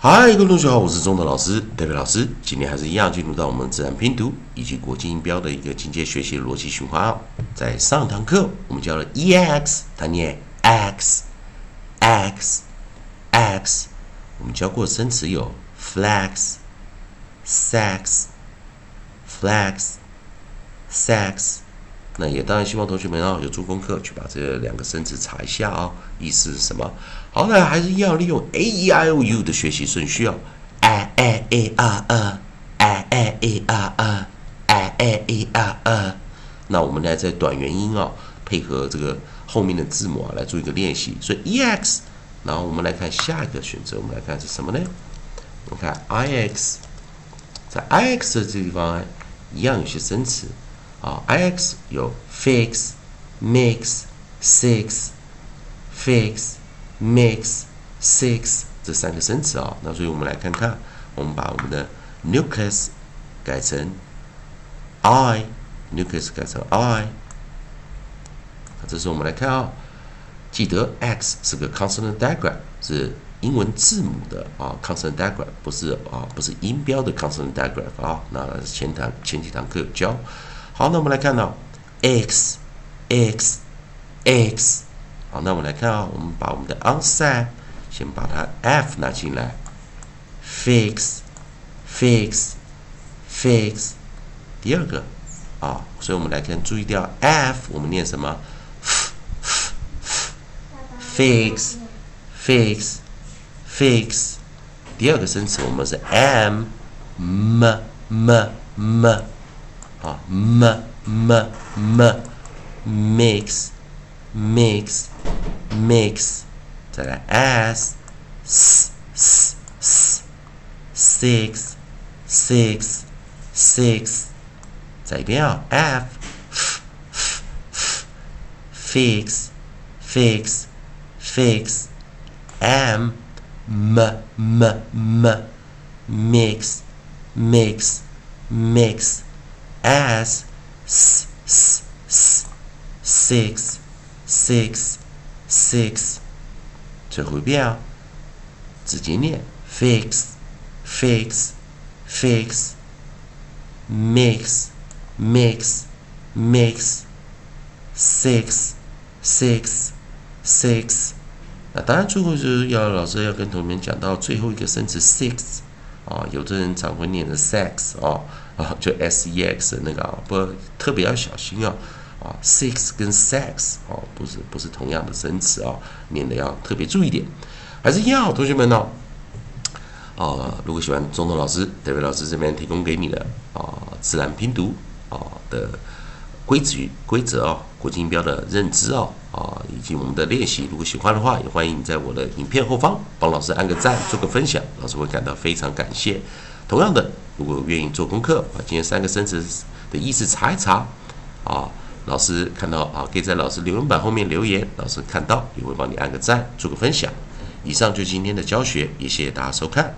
嗨，各位同学好，我是中德老师，代表老师。今天还是一样进入到我们自然拼读以及国际音标的一个进阶学习逻辑循环哦。在上堂课我们教了 e x，它念 x x x。我们教过生词有 flex sex flex sex。那也当然希望同学们啊有做功课，去把这两个生词查一下啊，意思是什么？好，那还是要利用 a e i o u 的学习顺序哦，a a e r e a a e r e a a e r e。那我们来在短元音啊，配合这个后面的字母啊，来做一个练习。所以 e x，然后我们来看下一个选择，我们来看是什么呢？我们看 i x，在 i x 的这个地方一样有些生词。啊，i x 有 fix、mix、six、fix、mix、six 这三个生词啊。那所以我们来看看，我们把我们的 nucleus 改成 i，nucleus 改成 i。这时候我们来看啊，记得 x 是个 consonant diagram，是英文字母的啊 consonant diagram，不是啊不是音标的 consonant diagram 啊。那前堂前几堂课有教。好，那我们来看到 x x x。好，那我们来看啊，我们把我们的 onset 先把它 f 拿进来，fix fix fix。第二个啊，所以我们来看，注意掉 f，我们念什么？fix fix fix。第二个生词我们是 m m m m。啊，m m m mix mix mix，再来 s s s s six six six，再一遍啊，f f f fix fix fix m m m m mix mix mix as s s s six six six，最后一遍啊，直接念 fix fix fix mix mix mix six six six。那当然，最后就是要老师要跟同学们讲到最后一个生词 six 啊，有的人常会念的 sex 啊。 啊，就 s e x 那个啊，不特别要小心啊，啊，six 跟 sex 哦，不是不是同样的生词啊，免得要特别注意点。还是一样，同学们呢，啊，如果喜欢中东老师、德伟老师这边提供给你的啊，自然拼读啊的规则规则啊，国际音标的认知啊，啊，以及我们的练习，如果喜欢的话，也欢迎你在我的影片后方帮老师按个赞，做个分享，老师会感到非常感谢。同样的，如果愿意做功课，把今天三个生词的意思查一查，啊，老师看到啊，可以在老师留言板后面留言，老师看到也会帮你按个赞，做个分享。以上就是今天的教学，也谢谢大家收看。